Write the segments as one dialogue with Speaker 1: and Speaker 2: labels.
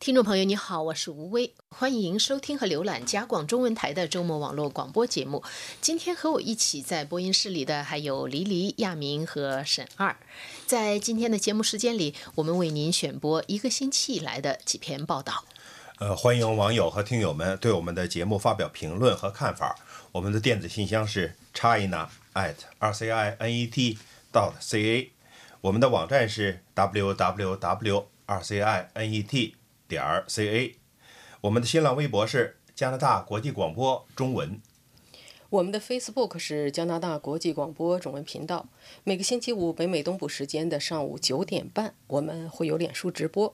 Speaker 1: 听众朋友，你好，我是吴威，欢迎收听和浏览加广中文台的周末网络广播节目。今天和我一起在播音室里的还有黎黎、亚明和沈二。在今天的节目时间里，我们为您选播一个星期以来的几篇报道。
Speaker 2: 呃，欢迎网友和听友们对我们的节目发表评论和看法。我们的电子信箱是 china at r c i n e t dot c a，我们的网站是 w w w r c i n e t 点儿 c a，我们的新浪微博是加拿大国际广播中文，
Speaker 3: 我们的 Facebook 是加拿大国际广播中文频道。每个星期五北美东部时间的上午九点半，我们会有脸书直播。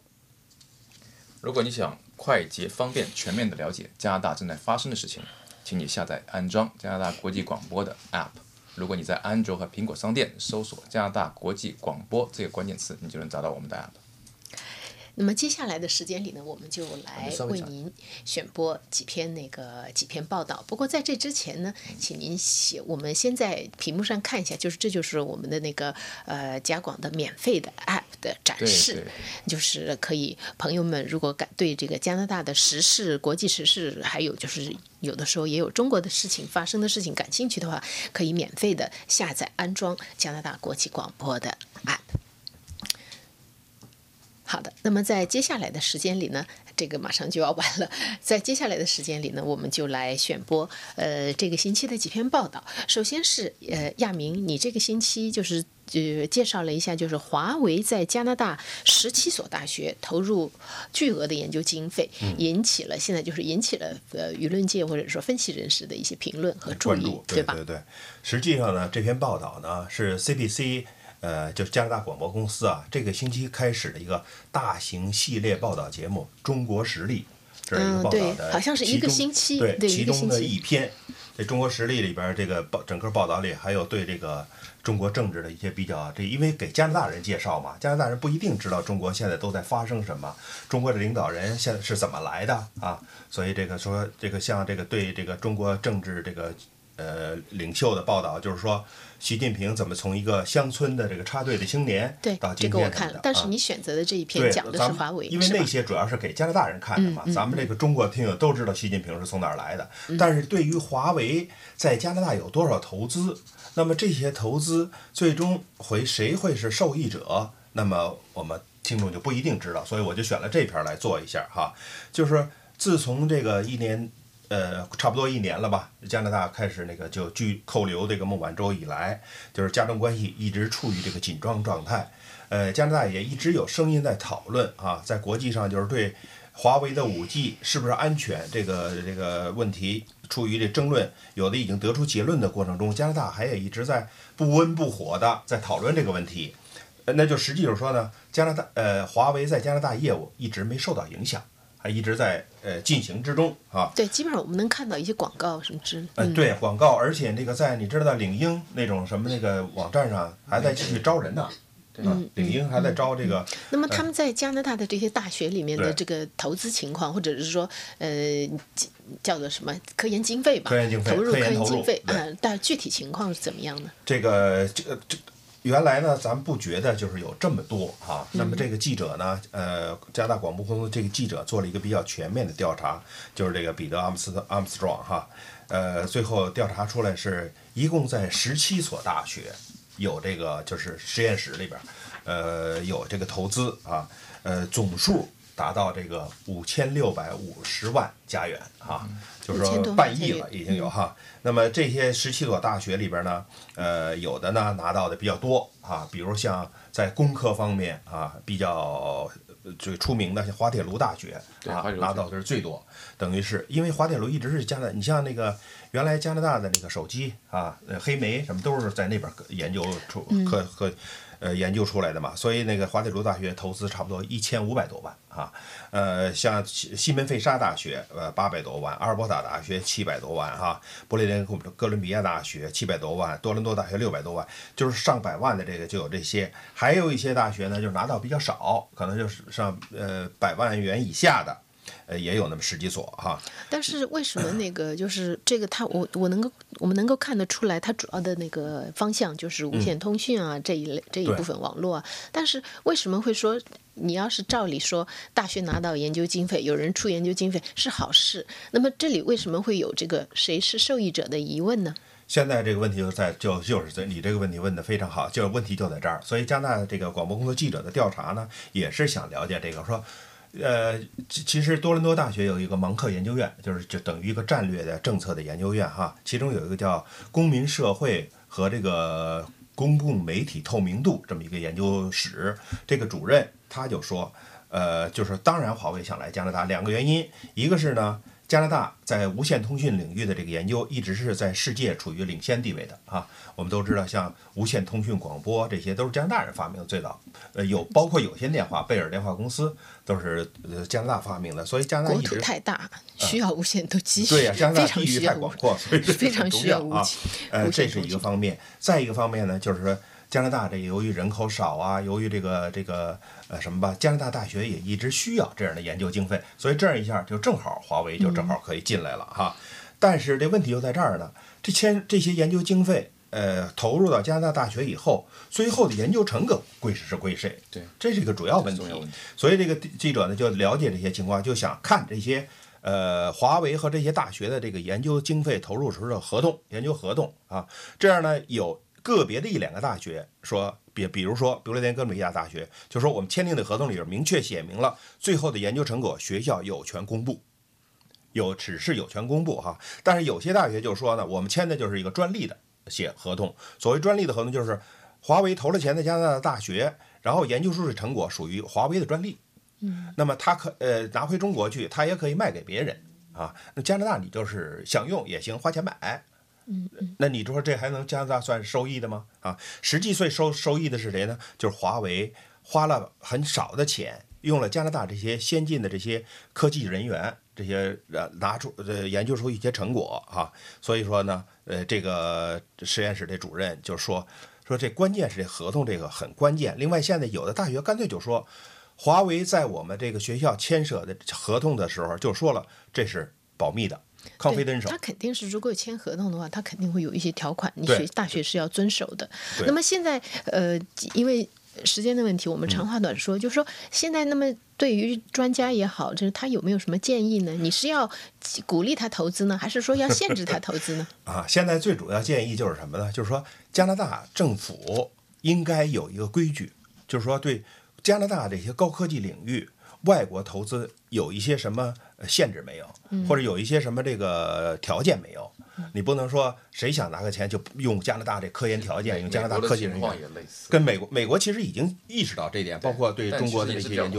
Speaker 4: 如果你想快捷、方便、全面的了解加拿大正在发生的事情，请你下载安装加拿大国际广播的 App。如果你在安卓和苹果商店搜索“加拿大国际广播”这个关键词，你就能找到我们的 App。
Speaker 1: 那么接下来的时间里呢，我们就来为您选播几篇那个几篇报道。不过在这之前呢，请您写，我们先在屏幕上看一下，就是这就是我们的那个呃加广的免费的 App 的展示，就是可以朋友们如果感对这个加拿大的时事、国际时事，还有就是有的时候也有中国的事情发生的事情感兴趣的话，可以免费的下载安装加拿大国际广播的 App。好的，那么在接下来的时间里呢，这个马上就要完了。在接下来的时间里呢，我们就来选播呃这个星期的几篇报道。首先是呃亚明，你这个星期就是呃介绍了一下，就是华为在加拿大十七所大学投入巨额的研究经费，引起了现在就是引起了呃舆论界或者说分析人士的一些评论和注意，
Speaker 2: 对
Speaker 1: 吧？
Speaker 2: 对对，实际上呢，这篇报道呢是 CBC。呃，就是加拿大广播公司啊，这个星期开始的一个大型系列报道节目《中国实力》，这是一个报道的，
Speaker 1: 好像是一个星期，
Speaker 2: 对，其中的
Speaker 1: 一
Speaker 2: 篇，这《中国实力》里边，这个报整个报道里还有对这个中国政治的一些比较，这因为给加拿大人介绍嘛，加拿大人不一定知道中国现在都在发生什么，中国的领导人现在是怎么来的啊，所以这个说这个像这个对这个中国政治这个。呃，领袖的报道就是说，习近平怎么从一个乡村的这个插队的青年，
Speaker 1: 对，
Speaker 2: 到今
Speaker 1: 天这个我看了。但是你选择的这一篇讲的是华为，
Speaker 2: 因为那些主要是给加拿大人看的嘛。咱们这个中国听友都知道习近平是从哪儿来的，但是对于华为在加拿大有多少投资，那么这些投资最终会谁会是受益者，那么我们听众就不一定知道。所以我就选了这篇来做一下哈，就是自从这个一年。呃，差不多一年了吧。加拿大开始那个就拒扣留这个孟晚舟以来，就是加中关系一直处于这个紧张状态。呃，加拿大也一直有声音在讨论啊，在国际上就是对华为的五 G 是不是安全这个这个问题处于这争论，有的已经得出结论的过程中，加拿大还也一直在不温不火的在讨论这个问题。那就实际就是说呢，加拿大呃，华为在加拿大业务一直没受到影响。一直在呃进行之中啊，
Speaker 1: 对，基本上我们能看到一些广告什么之，
Speaker 2: 嗯，对，广告，而且那个在你知道领英那种什么那个网站上还在继续招人呢，嗯，领英还在招这个。
Speaker 1: 那么他们在加拿大的这些大学里面的这个投资情况，或者是说呃叫做什么科研经费吧，
Speaker 2: 科研经费，
Speaker 1: 投入科研经费，
Speaker 2: 嗯，
Speaker 1: 但具体情况是怎么样呢？
Speaker 2: 这个这个这。原来呢，咱们不觉得就是有这么多哈。那么这个记者呢，呃，加拿大广播公司这个记者做了一个比较全面的调查，就是这个彼得阿姆斯特阿姆斯壮哈，呃，最后调查出来是一共在十七所大学有这个就是实验室里边，呃，有这个投资啊，呃，总数。达到这个五千六百五十万加元啊，就是说半亿了，已经有哈。那么这些十七所大学里边呢，呃，有的呢拿到的比较多啊，比如像在工科方面啊比较最出名的，像滑铁卢大学啊拿到的是最多。等于是因为滑铁卢一直是加拿大，你像那个原来加拿大的那个手机啊，黑莓什么都是在那边研究出和和。呃，研究出来的嘛，所以那个滑铁卢大学投资差不多一千五百多万啊，呃，像西西门费沙大学呃八百多万，阿尔伯塔大学七百多万哈，不列颠哥伦比亚大学七百多万，多伦多大学六百多万，就是上百万的这个就有这些，还有一些大学呢，就是拿到比较少，可能就是上呃百万元以下的，呃，也有那么十几所哈。
Speaker 1: 但是为什么那个就是这个，它我我能够我们能够看得出来，它主要的那个方向就是无线通讯啊这一类这一部分网络啊。但是为什么会说你要是照理说大学拿到研究经费，有人出研究经费是好事？那么这里为什么会有这个谁是受益者的疑问呢？
Speaker 2: 现在这个问题就在就就是在你这个问题问的非常好，就是问题就在这儿。所以加拿大这个广播工作记者的调查呢，也是想了解这个说。呃，其其实多伦多大学有一个芒克研究院，就是就等于一个战略的政策的研究院哈。其中有一个叫公民社会和这个公共媒体透明度这么一个研究室，这个主任他就说，呃，就是当然华为想来加拿大，两个原因，一个是呢。加拿大在无线通讯领域的这个研究一直是在世界处于领先地位的啊。我们都知道，像无线通讯广播这些都是加拿大人发明的最早。呃，有包括有线电话，贝尔电话公司都是呃加拿大发明的。所以加拿大
Speaker 1: 国土太大，需要无线都机。
Speaker 2: 对呀，加拿大地域
Speaker 1: 太
Speaker 2: 广阔，所以
Speaker 1: 非常需要
Speaker 2: 啊。呃，这是一个方面。再一个方面呢，就是说。加拿大这由于人口少啊，由于这个这个呃什么吧，加拿大大学也一直需要这样的研究经费，所以这样一下就正好华为就正好可以进来了哈。但是这问题就在这儿呢，这签这些研究经费呃投入到加拿大大学以后，最后的研究成果归谁是归谁？
Speaker 4: 对，
Speaker 2: 这是一个主要问题。所以这个记者呢就了解这些情况，就想看这些呃华为和这些大学的这个研究经费投入时的合同、研究合同啊，这样呢有。个别的一两个大学说，比比如说，不列颠哥伦比亚大学，就说我们签订的合同里边明确写明了，最后的研究成果学校有权公布，有只是有权公布哈。但是有些大学就说呢，我们签的就是一个专利的写合同。所谓专利的合同，就是华为投了钱在加拿大的大学，然后研究出的成果属于华为的专利。
Speaker 1: 嗯，
Speaker 2: 那么他可呃拿回中国去，他也可以卖给别人啊。那加拿大你就是想用也行，花钱买。
Speaker 1: 嗯，
Speaker 2: 那你说这还能加拿大算收益的吗？啊，实际最收收益的是谁呢？就是华为花了很少的钱，用了加拿大这些先进的这些科技人员，这些呃拿出呃研究出一些成果哈。所以说呢，呃，这个实验室的主任就说说这关键是这合同这个很关键。另外，现在有的大学干脆就说，华为在我们这个学校签涉的合同的时候就说了，这是保密的。抗非登手，
Speaker 1: 他肯定是如果签合同的话，他肯定会有一些条款，你学大学是要遵守的。那么现在，呃，因为时间的问题，我们长话短说，就是说现在，那么对于专家也好，就是他有没有什么建议呢？你是要鼓励他投资呢，还是说要限制他投资呢？
Speaker 2: 啊，现在最主要建议就是什么呢？就是说加拿大政府应该有一个规矩，就是说对加拿大这些高科技领域外国投资有一些什么。限制没有，或者有一些什么这个条件没有，你不能说谁想拿个钱就用加拿大这科研条件，用加拿大科技人员，跟美国美国其实已经意识到这点，包括对中国的这些研究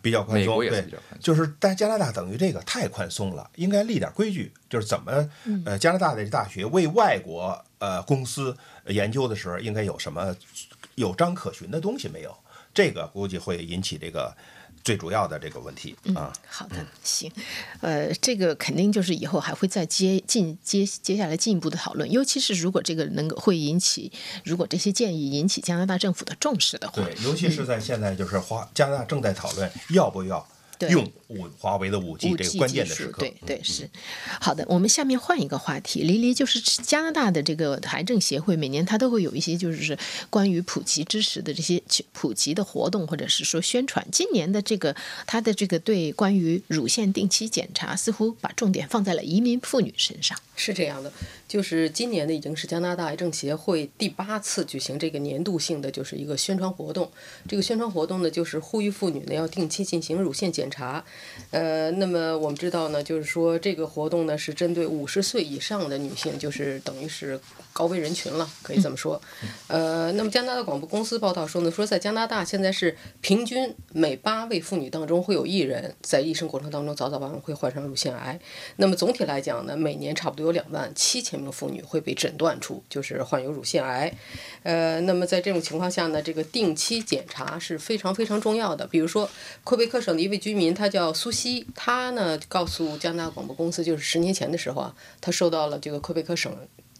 Speaker 2: 比较宽松，对，就是但加拿大等于这个太宽松了，应该立点规矩，就是怎么呃加拿大的大学为外国呃公司研究的时候应该有什么有章可循的东西没有？这个估计会引起这个。最主要的这个问题啊，
Speaker 1: 好的，行，呃，这个肯定就是以后还会再接进接接下来进一步的讨论，尤其是如果这个能够会引起，如果这些建议引起加拿大政府的重视的话，
Speaker 2: 对，尤其是在现在就是华加拿大正在讨论要不要。用五华为的五 G 这个关键的时刻，
Speaker 1: 对对是，好的。我们下面换一个话题，黎黎就是加拿大的这个癌症协会，每年它都会有一些就是关于普及知识的这些普及的活动，或者是说宣传。今年的这个它的这个对关于乳腺定期检查，似乎把重点放在了移民妇女身上。
Speaker 3: 是这样的，就是今年呢已经是加拿大癌症协会第八次举行这个年度性的就是一个宣传活动。这个宣传活动呢，就是呼吁妇女呢要定期进行乳腺检检查。呃，那么我们知道呢，就是说这个活动呢是针对五十岁以上的女性，就是等于是高危人群了，可以这么说。呃，那么加拿大广播公司报道说呢，说在加拿大现在是平均每八位妇女当中会有一人在一生过程当中早早晚晚会患上乳腺癌。那么总体来讲呢，每年差不多。有两万七千名妇女会被诊断出就是患有乳腺癌，呃，那么在这种情况下呢，这个定期检查是非常非常重要的。比如说，魁北克省的一位居民，他叫苏西，他呢告诉加拿大广播公司，就是十年前的时候啊，他收到了这个魁北克省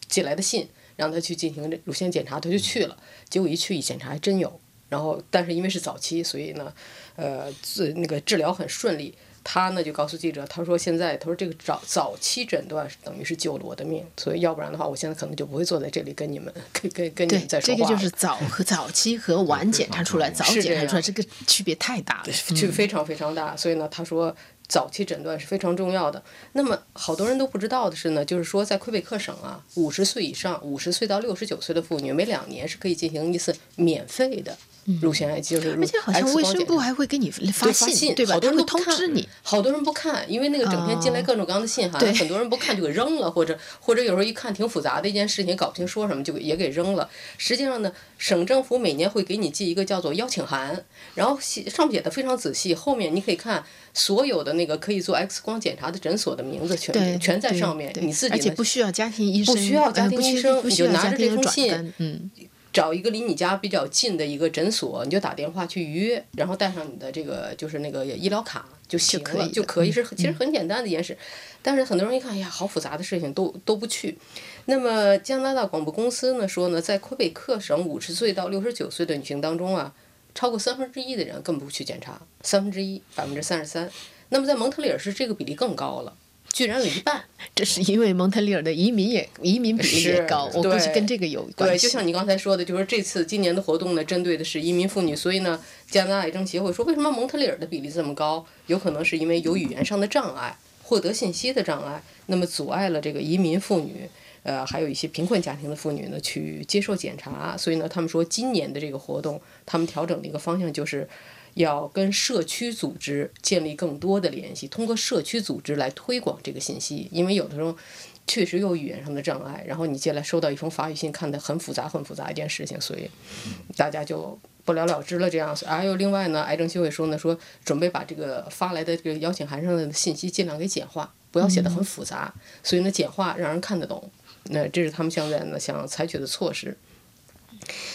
Speaker 3: 寄来的信，让他去进行这乳腺检查，他就去了，结果一去一检查还真有，然后但是因为是早期，所以呢，呃，治那个治疗很顺利。他呢就告诉记者，他说现在他说这个早早期诊断等于是救了我的命，所以要不然的话，我现在可能就不会坐在这里跟你们跟跟跟你们在说
Speaker 1: 话。这个就是早和早期和晚检查出来，早检查出来这个区别太大了，
Speaker 3: 就非常非常大。所以呢，他说早期诊断是非常重要的。那么好多人都不知道的是呢，就是说在魁北克省啊，五十岁以上，五十岁到六十九岁的妇女，每两年是可以进行一次免费的。乳腺癌就是，
Speaker 1: 而且好像卫生部还会给你
Speaker 3: 发
Speaker 1: 信，对吧？
Speaker 3: 好多人
Speaker 1: 会通知你。
Speaker 3: 好多人不看，因为那个整天进来各种各样的信哈，很多人不看就给扔了，或者或者有时候一看挺复杂的一件事情，搞不清说什么就也给扔了。实际上呢，省政府每年会给你寄一个叫做邀请函，然后写上面写的非常仔细，后面你可以看所有的那个可以做 X 光检查的诊所的名字全全在上面，你自己
Speaker 1: 而且不需要家庭医生，
Speaker 3: 不需要家庭医生，你就拿着这封信，
Speaker 1: 嗯。
Speaker 3: 找一个离你家比较近的一个诊所，你就打电话去预约，然后带上你的这个就是那个医疗卡就行了，就可以是其实很简单的一件事。但是很多人一看，哎呀，好复杂的事情都都不去。那么加拿大广播公司呢说呢，在魁北克省五十岁到六十九岁的女性当中啊，超过三分之一的人根本不去检查，三分之一百分之三十三。那么在蒙特利尔市这个比例更高了。居然有一半，
Speaker 1: 这是因为蒙特利尔的移民也移民比例也高，我估计跟这个有关
Speaker 3: 系。对，就像你刚才说的，就是这次今年的活动呢，针对的是移民妇女，所以呢，加拿大癌症协会说，为什么蒙特利尔的比例这么高？有可能是因为有语言上的障碍，获得信息的障碍，那么阻碍了这个移民妇女，呃，还有一些贫困家庭的妇女呢，去接受检查。所以呢，他们说今年的这个活动，他们调整的一个方向就是。要跟社区组织建立更多的联系，通过社区组织来推广这个信息。因为有的时候确实有语言上的障碍，然后你接下来收到一封法语信，看的很复杂、很复杂一件事情，所以大家就不了了之了。这样，还有另外呢，癌症协会说呢，说准备把这个发来的这个邀请函上的信息尽量给简化，不要写的很复杂，所以呢，简化让人看得懂。那这是他们现在呢想采取的措施。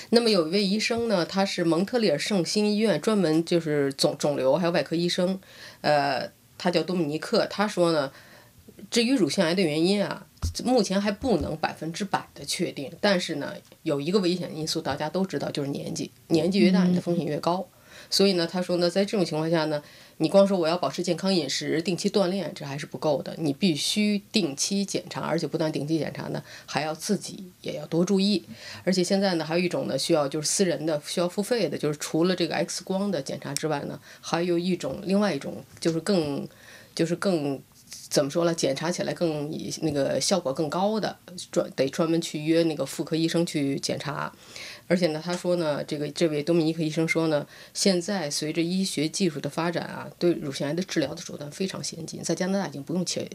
Speaker 3: 那么有一位医生呢，他是蒙特利尔圣心医院专门就是肿肿瘤还有外科医生，呃，他叫多米尼克。他说呢，至于乳腺癌的原因啊，目前还不能百分之百的确定，但是呢，有一个危险因素大家都知道，就是年纪，年纪越大，你的风险越高。所以呢，他说呢，在这种情况下呢。你光说我要保持健康饮食、定期锻炼，这还是不够的。你必须定期检查，而且不断定期检查呢，还要自己也要多注意。而且现在呢，还有一种呢，需要就是私人的需要付费的，就是除了这个 X 光的检查之外呢，还有一种另外一种就是更就是更怎么说呢？检查起来更那个效果更高的，专得专门去约那个妇科医生去检查。而且呢，他说呢，这个这位多米尼克医生说呢，现在随着医学技术的发展啊，对乳腺癌的治疗的手段非常先进，在加拿大已经不用切。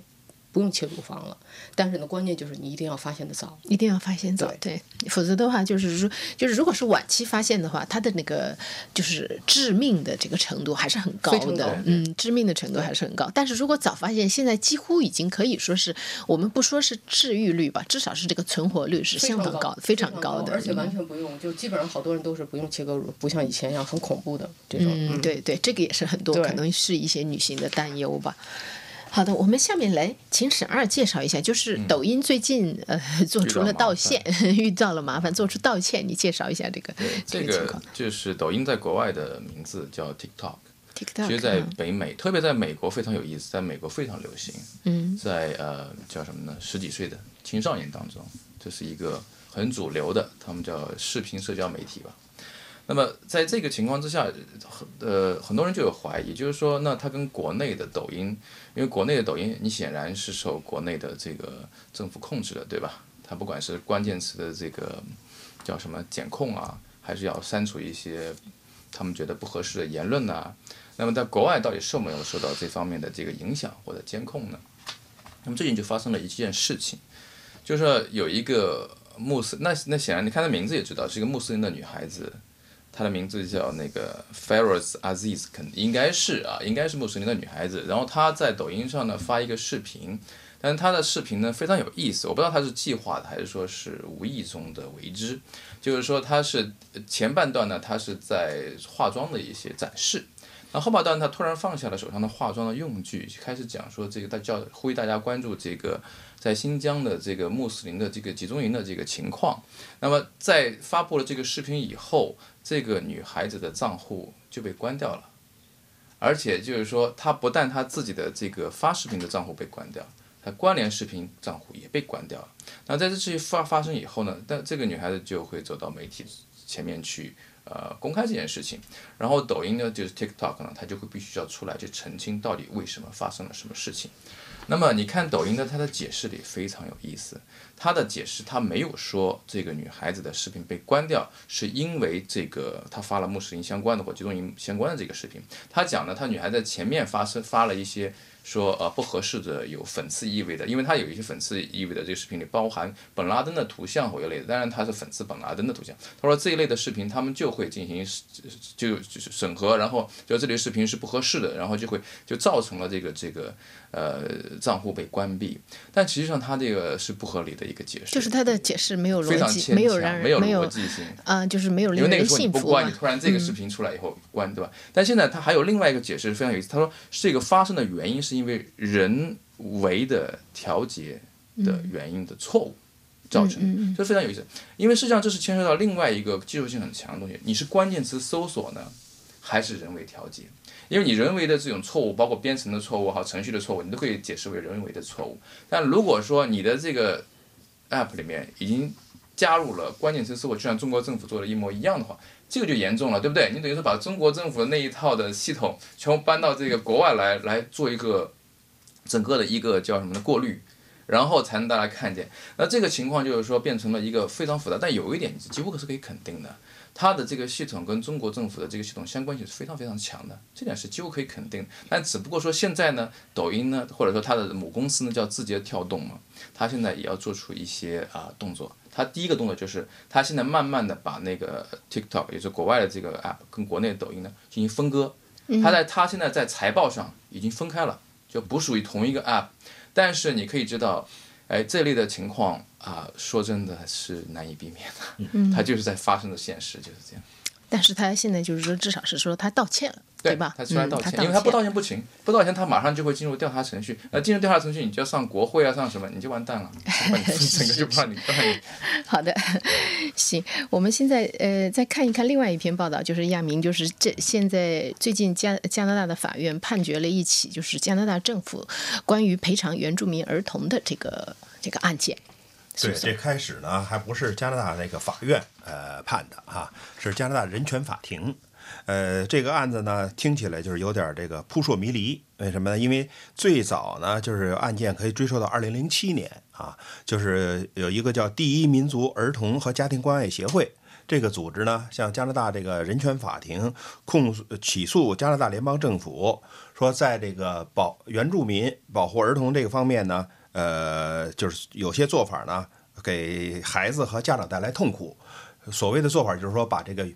Speaker 3: 不用切乳房了，但是呢，关键就是你一定要发现的早，
Speaker 1: 一定要发现早，对，否则的话就是说，就是如果是晚期发现的话，它的那个就是致命的这个程度还是很高的，嗯，致命的程度还是很高。但是如果早发现，现在几乎已经可以说是我们不说是治愈率吧，至少是这个存活率是相当高的，非常高的，
Speaker 3: 而且完全不用，就基本上好多人都是不用切割乳，不像以前一样很恐怖的这种。
Speaker 1: 嗯，对对，这个也是很多可能是一些女性的担忧吧。好的，我们下面来请沈二介绍一下，就是抖音最近呃做出了道歉，遇到了麻烦，做出道歉，你介绍一下这个
Speaker 4: 这个情况。就是抖音在国外的名字叫
Speaker 1: TikTok，TikTok，
Speaker 4: 其实在北美，特别在美国非常有意思，在美国非常流行。
Speaker 1: 嗯，
Speaker 4: 在呃叫什么呢？十几岁的青少年当中，这是一个很主流的，他们叫视频社交媒体吧。那么在这个情况之下，很呃很多人就有怀疑，就是说，那它跟国内的抖音，因为国内的抖音，你显然是受国内的这个政府控制的，对吧？它不管是关键词的这个叫什么检控啊，还是要删除一些他们觉得不合适的言论呐，那么在国外到底受没有受到这方面的这个影响或者监控呢？那么最近就发生了一件事情，就是有一个穆斯，那那显然你看她名字也知道是一个穆斯林的女孩子。她的名字叫那个 Faraz Aziz，肯应该是啊，应该是穆斯林的女孩子。然后她在抖音上呢发一个视频，但是她的视频呢非常有意思，我不知道她是计划的还是说是无意中的为之。就是说她是前半段呢，她是在化妆的一些展示，那后半段她突然放下了手上的化妆的用具，开始讲说这个大叫呼吁大家关注这个在新疆的这个穆斯林的这个集中营的这个情况。那么在发布了这个视频以后。这个女孩子的账户就被关掉了，而且就是说，她不但她自己的这个发视频的账户被关掉，她关联视频账户也被关掉了。那在这事情发发生以后呢，但这个女孩子就会走到媒体前面去，呃，公开这件事情。然后抖音呢，就是 TikTok 呢，它就会必须要出来去澄清到底为什么发生了什么事情。那么你看抖音的它的解释里非常有意思，它的解释它没有说这个女孩子的视频被关掉是因为这个她发了穆斯林相关的或集中营相关的这个视频，她讲呢，她女孩在前面发生发了一些。说呃不合适的有讽刺意味的，因为它有一些讽刺意味的这个视频里包含本拉登的图像或一类的，当然它是讽刺本拉登的图像。他说这一类的视频他们就会进行就就是审核，然后就这类视频是不合适的，然后就会就造成了这个这个呃账户被关闭。但实际上他这个是不合理的一个解释，
Speaker 1: 就是他的解释没有
Speaker 4: 逻辑
Speaker 1: 没有让人
Speaker 4: 没有
Speaker 1: 逻
Speaker 4: 辑性
Speaker 1: 啊，就是没有
Speaker 4: 因为那个时
Speaker 1: 候你
Speaker 4: 不关，你突然这个视频出来以后关，对吧？但现在他还有另外一个解释非常有意思，他说这个发生的原因是。因为人为的调节的原因的错误造成，这非常有意思。因为实际上这是牵涉到另外一个技术性很强的东西，你是关键词搜索呢，还是人为调节？因为你人为的这种错误，包括编程的错误、哈程序的错误，你都可以解释为人为的错误。但如果说你的这个 app 里面已经加入了关键词搜索，就像中国政府做的一模一样的话。这个就严重了，对不对？你等于说把中国政府的那一套的系统全部搬到这个国外来，来做一个整个的一个叫什么的过滤，然后才能大家看见。那这个情况就是说变成了一个非常复杂，但有一点几乎可是可以肯定的，它的这个系统跟中国政府的这个系统相关性是非常非常强的，这点是几乎可以肯定。但只不过说现在呢，抖音呢，或者说它的母公司呢叫字节跳动嘛，它现在也要做出一些啊动作。它第一个动作就是，它现在慢慢的把那个 TikTok，也就是国外的这个 app，跟国内的抖音呢进行分割。它在它现在在财报上已经分开了，就不属于同一个 app。但是你可以知道，哎，这类的情况啊，说真的是难以避免的。它就是在发生的现实就是这样。
Speaker 1: 但是他现在就是说，至少是说他道歉了，对吧？
Speaker 4: 他出来道歉，因为他不道歉不行，不道歉他马上就会进入调查程序。那进入调查程序，你就要上国会啊，上什么，你就完蛋了，整个就不让你 办。
Speaker 1: 好的，行，我们现在呃再看一看另外一篇报道，就是亚明，就是这现在最近加加拿大的法院判决了一起，就是加拿大政府关于赔偿原住民儿童的这个这个案件。
Speaker 2: 对，这开始呢还不是加拿大那个法院呃判的哈，是加拿大人权法庭。呃，这个案子呢听起来就是有点这个扑朔迷离。为什么呢？因为最早呢就是案件可以追溯到二零零七年啊，就是有一个叫第一民族儿童和家庭关爱协会这个组织呢，向加拿大这个人权法庭控诉起诉加拿大联邦政府，说在这个保原住民保护儿童这个方面呢。呃，就是有些做法呢，给孩子和家长带来痛苦。所谓的做法就是说，把这个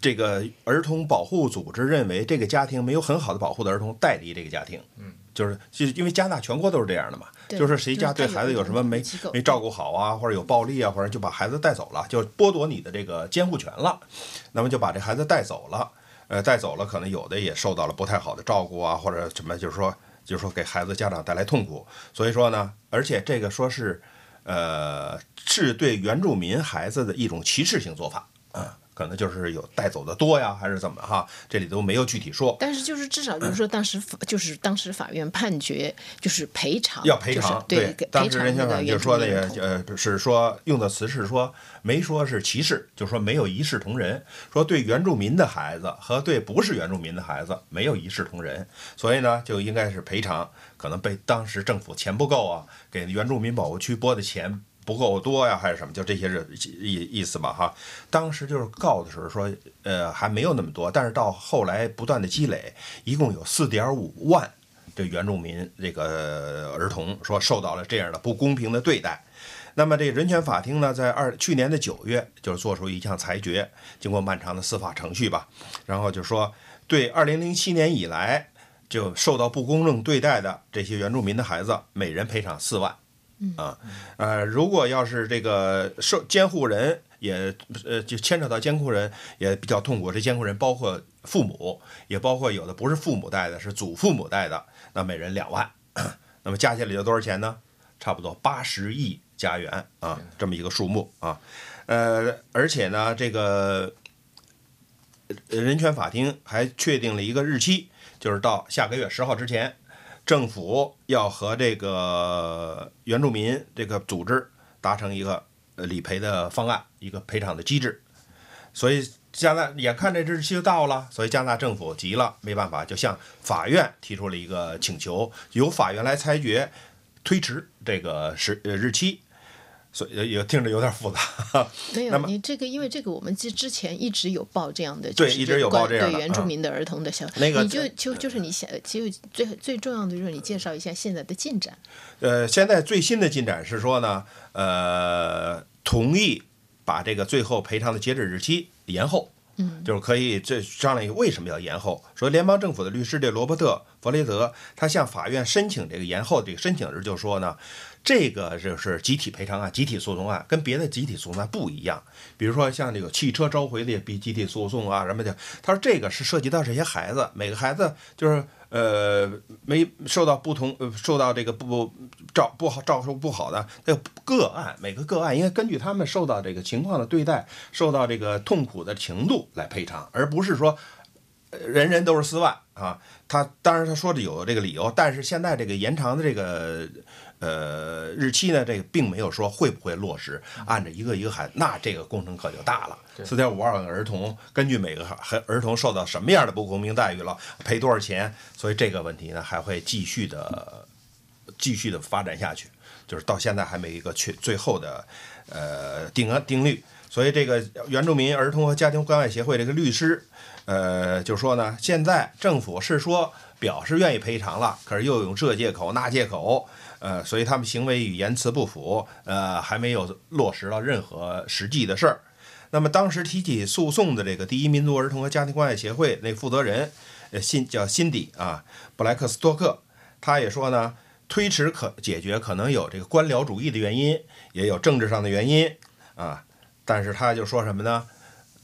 Speaker 2: 这个儿童保护组织认为这个家庭没有很好的保护的儿童带离这个家庭。嗯，就是就是因为加拿大全国都是这样的嘛，就是谁家对孩子有什么没没照顾好啊，或者有暴力啊，或者就把孩子带走了，就剥夺你的这个监护权了，那么就把这孩子带走了。呃，带走了，可能有的也受到了不太好的照顾啊，或者什么，就是说。就是说给孩子家长带来痛苦，所以说呢，而且这个说是，呃，是对原住民孩子的一种歧视性做法啊。可能就是有带走的多呀，还是怎么哈？这里都没有具体说。
Speaker 1: 但是就是至少就是说，当时就是当时法院判决就是赔偿，
Speaker 2: 要赔偿。
Speaker 1: 对，
Speaker 2: 当时人权法就说的也呃是说用的词是说没说是歧视，就说没有一视同仁，说对原住民的孩子和对不是原住民的孩子没有一视同仁，所以呢就应该是赔偿。可能被当时政府钱不够啊，给原住民保护区拨的钱。不够多呀，还是什么？就这些意意思吧，哈。当时就是告的时候说，呃，还没有那么多，但是到后来不断的积累，一共有四点五万这原住民这个儿童说受到了这样的不公平的对待。那么这人权法庭呢，在二去年的九月就是做出一项裁决，经过漫长的司法程序吧，然后就说对二零零七年以来就受到不公正对待的这些原住民的孩子，每人赔偿四万。啊，呃，如果要是这个受监护人也呃，就牵扯到监护人也比较痛苦。这监护人包括父母，也包括有的不是父母带的，是祖父母带的，那每人两万，那么加起来就多少钱呢？差不多八十亿加元啊，这么一个数目啊。呃，而且呢，这个人权法庭还确定了一个日期，就是到下个月十号之前，政府要和这个原住民这个组织达成一个呃理赔的方案，一个赔偿的机制。所以加拿大眼看这日期就到了，所以加拿大政府急了，没办法，就向法院提出了一个请求，由法院来裁决推迟这个时呃日期。所以也听着有点复杂。
Speaker 1: 没有，你这个因为这个我们之之前一直有报这样的，
Speaker 2: 对，一直有报这样
Speaker 1: 对原住民的儿童的消息。
Speaker 2: 那个
Speaker 1: 你就就就是你想，其实最最重要的就是你介绍一下现在的进展。
Speaker 2: 呃，现在最新的进展是说呢，呃，同意把这个最后赔偿的截止日期延后。
Speaker 1: 嗯，
Speaker 2: 就是可以这商量一个为什么要延后？说联邦政府的律师这罗伯特弗雷泽，他向法院申请这个延后这个申请时就说呢。这个就是集体赔偿案、集体诉讼案，跟别的集体诉讼案不一样。比如说像这个汽车召回的比集体诉讼啊什么的，他说这个是涉及到这些孩子，每个孩子就是呃没受到不同呃受到这个不照不好照顾不好的这个个案，每个个案应该根据他们受到这个情况的对待，受到这个痛苦的程度来赔偿，而不是说人人都是四万啊。他当然他说的有这个理由，但是现在这个延长的这个。呃，日期呢？这个并没有说会不会落实，按照一个一个孩子，那这个工程可就大了。四点五万个儿童，根据每个孩儿童受到什么样的不公平待遇了，赔多少钱？所以这个问题呢，还会继续的继续的发展下去，就是到现在还没一个确最后的呃定案定律。所以这个原住民儿童和家庭关爱协会这个律师，呃，就说呢，现在政府是说表示愿意赔偿了，可是又用这借口那借口。呃，所以他们行为与言辞不符，呃，还没有落实到任何实际的事儿。那么当时提起诉讼的这个第一民族儿童和家庭关爱协会那负责人，呃，辛叫辛迪啊，布莱克斯托克，他也说呢，推迟可解决可能有这个官僚主义的原因，也有政治上的原因啊。但是他就说什么呢？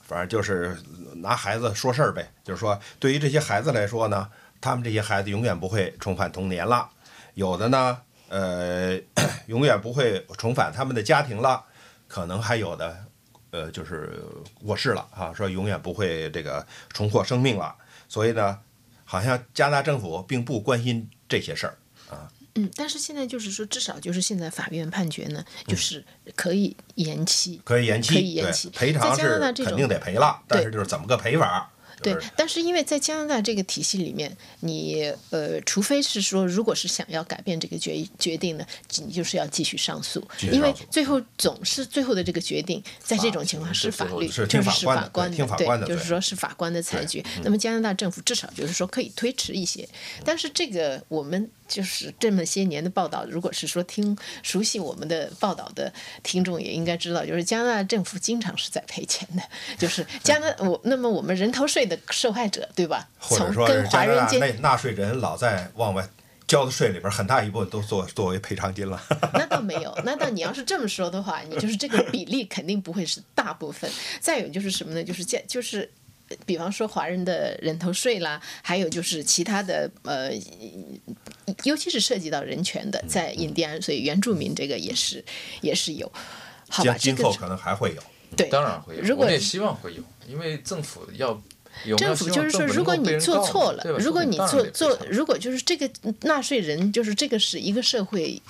Speaker 2: 反正就是拿孩子说事儿呗，就是说对于这些孩子来说呢，他们这些孩子永远不会重返童年了，有的呢。呃，永远不会重返他们的家庭了，可能还有的，呃，就是过世了啊，说永远不会这个重获生命了。所以呢，好像加拿大政府并不关心这些事儿。
Speaker 1: 嗯，但是现在就是说，至少就是现在法院判决呢，就是可以延期，
Speaker 2: 可以延期，
Speaker 1: 可以延期。
Speaker 2: 赔偿是肯定得赔了，但是就是怎么个赔法？
Speaker 1: 对，但是因为在加拿大这个体系里面，你呃，除非是说，如果是想要改变这个决决定呢，你就是要继续上诉，因为最后总是最后的这个决定，在这种情况是法律，就是
Speaker 2: 是
Speaker 1: 法官
Speaker 2: 的，
Speaker 1: 对，就是说是法官的裁决。那么加拿大政府至少就是说可以推迟一些，但是这个我们。就是这么些年的报道，如果是说听熟悉我们的报道的听众也应该知道，就是加拿大政府经常是在赔钱的，就是加拿我那么我们人头税的受害者，对吧？
Speaker 2: 或者说加拿大那纳税人老在往外交的税里边，很大一部分都作作为赔偿金了。
Speaker 1: 那倒 没有，那倒你要是这么说的话，你就是这个比例肯定不会是大部分。再有就是什么呢？就是加就是。比方说华人的人头税啦，还有就是其他的呃，尤其是涉及到人权的，在印第安，所以原住民这个也是也是有，好吧？
Speaker 2: 今后可能还会有，
Speaker 1: 对，
Speaker 4: 当然会有，我也希望会有，因为政府要。
Speaker 1: 政府就是说，如果你做错了，如果你做做，如果就是这个纳税人，就是这个是一个社会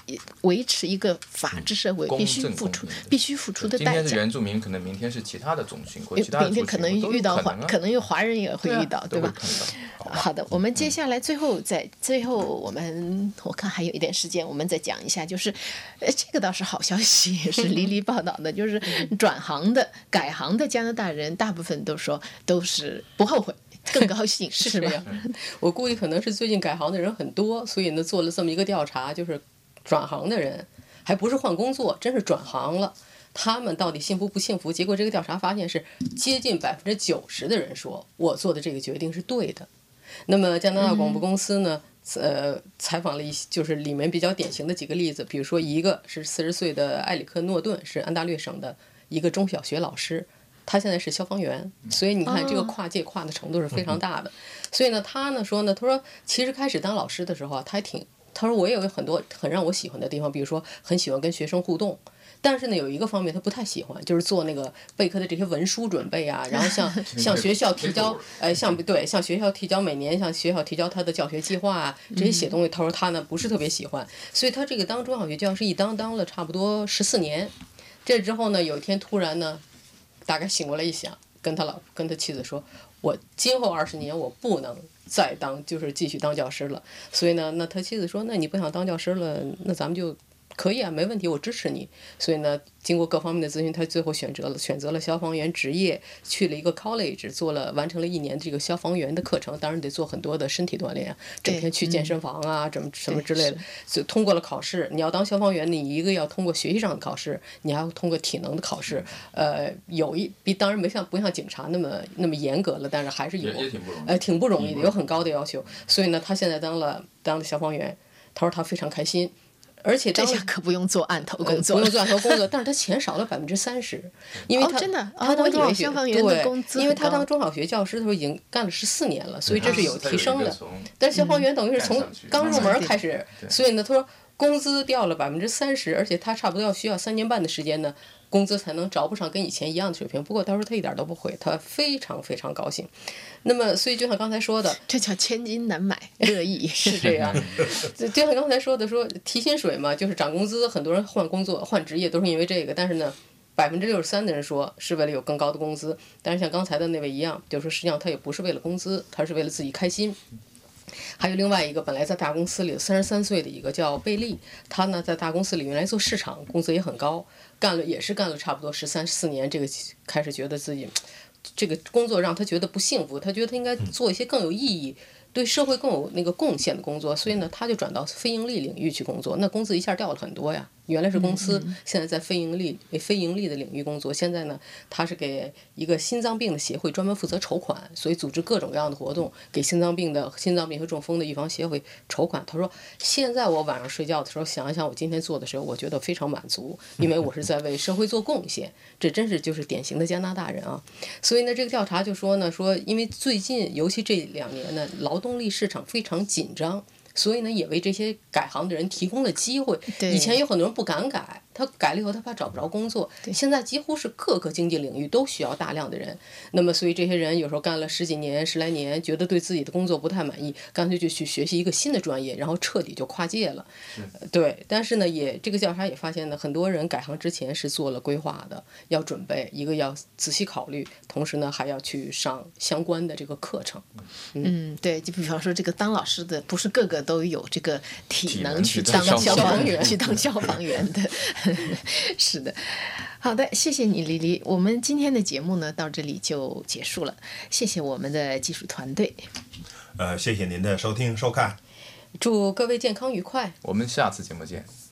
Speaker 1: 维持一个法治社会必须付出必须付出的代价。
Speaker 4: 今天是原住民，可能明天是其他的种群或其他
Speaker 1: 明天可能遇到华，可能有华人也会遇到，
Speaker 4: 对
Speaker 1: 吧？好的，我们接下来最后再最后我们我看还有一点时间，我们再讲一下，就是呃，这个倒是好消息，也是黎黎报道的，就是转行的改行的加拿大人，大部分都说都是。不后悔，更高兴，是吧？
Speaker 3: 我估计可能是最近改行的人很多，所以呢做了这么一个调查，就是转行的人，还不是换工作，真是转行了，他们到底幸福不幸福？结果这个调查发现是接近百分之九十的人说我做的这个决定是对的。那么加拿大广播公司呢，呃，采访了一些，就是里面比较典型的几个例子，比如说一个是四十岁的埃里克诺顿，是安大略省的一个中小学老师。他现在是消防员，所以你看这个跨界跨的程度是非常大的。所以呢，他呢说呢，他说其实开始当老师的时候啊，他还挺，他说我也有很多很让我喜欢的地方，比如说很喜欢跟学生互动。但是呢，有一个方面他不太喜欢，就是做那个备课的这些文书准备啊，然后向向 学校提交，哎，向对向学校提交每年向学校提交他的教学计划啊，这些写东西，他说他呢不是特别喜欢，所以他这个当中小学教师一当当了差不多十四年，这之后呢，有一天突然呢，大概醒过来一想，跟他老跟他妻子说，我今后二十年我不能。再当就是继续当教师了，所以呢，那他妻子说：“那你不想当教师了，那咱们就。”可以啊，没问题，我支持你。所以呢，经过各方面的咨询，他最后选择了选择了消防员职业，去了一个 college，做了完成了一年这个消防员的课程。当然得做很多的身体锻炼，整天去健身房啊，怎么什么之类的。就通过了考试，你要当消防员，你一个要通过学习上的考试，你还要通过体能的考试。呃，有一比当然没像不像警察那么那么严格了，但是还是有，呃，挺不容易的，有很高的要求。所以呢，他现在当了当了消防员，他说他非常开心。而且
Speaker 1: 这下可不用做案头工作，
Speaker 3: 不用做案头工作，但是他钱少了百分之三十，因为他
Speaker 1: 真的，
Speaker 3: 他当中小学
Speaker 1: 对，
Speaker 3: 因为他当中小学教师的时候已经干了十四年了，所以这是有提升的。但消防员等于是从刚入门开始，所以呢，他说工资掉了百分之三十，而且他差不多要需要三年半的时间呢。工资才能着不上跟以前一样的水平。不过他说他一点都不会，他非常非常高兴。那么，所以就像刚才说的，
Speaker 1: 这叫千金难买 乐意，
Speaker 3: 是这样。就像刚才说的，说提薪水嘛，就是涨工资。很多人换工作、换职业都是因为这个。但是呢，百分之六十三的人说是为了有更高的工资。但是像刚才的那位一样，就是说实际上他也不是为了工资，他是为了自己开心。还有另外一个，本来在大公司里三十三岁的一个叫贝利，他呢在大公司里原来做市场，工资也很高。干了也是干了差不多十三四年，这个开始觉得自己这个工作让他觉得不幸福，他觉得他应该做一些更有意义。对社会更有那个贡献的工作，所以呢，他就转到非盈利领域去工作，那工资一下掉了很多呀。原来是公司，现在在非盈利、非盈利的领域工作。现在呢，他是给一个心脏病的协会专门负责筹款，所以组织各种各样的活动，给心脏病的心脏病和中风的预防协会筹款。他说：“现在我晚上睡觉的时候想一想我今天做的时候，我觉得非常满足，因为我是在为社会做贡献。这真是就是典型的加拿大人啊。所以呢，这个调查就说呢，说因为最近尤其这两年呢，劳动力市场非常紧张，所以呢，也为这些改行的人提供了机会。以前有很多人不敢改。他改了以后，他怕找不着工作。现在几乎是各个经济领域都需要大量的人。那么，所以这些人有时候干了十几年、十来年，觉得对自己的工作不太满意，干脆就去学习一个新的专业，然后彻底就跨界了。对，但是呢，也这个调查也发现呢，很多人改行之前是做了规划的，要准备一个要仔细考虑，同时呢还要去上相关的这个课程。
Speaker 1: 嗯，对，就比方说这个当老师的，不是个个都有这个体能去当
Speaker 4: 消
Speaker 1: 防员，去当消防员的。是的，好的，谢谢你，李黎。我们今天的节目呢，到这里就结束了。谢谢我们的技术团队。
Speaker 2: 呃，谢谢您的收听收看。
Speaker 3: 祝各位健康愉快。
Speaker 4: 我们下次节目见。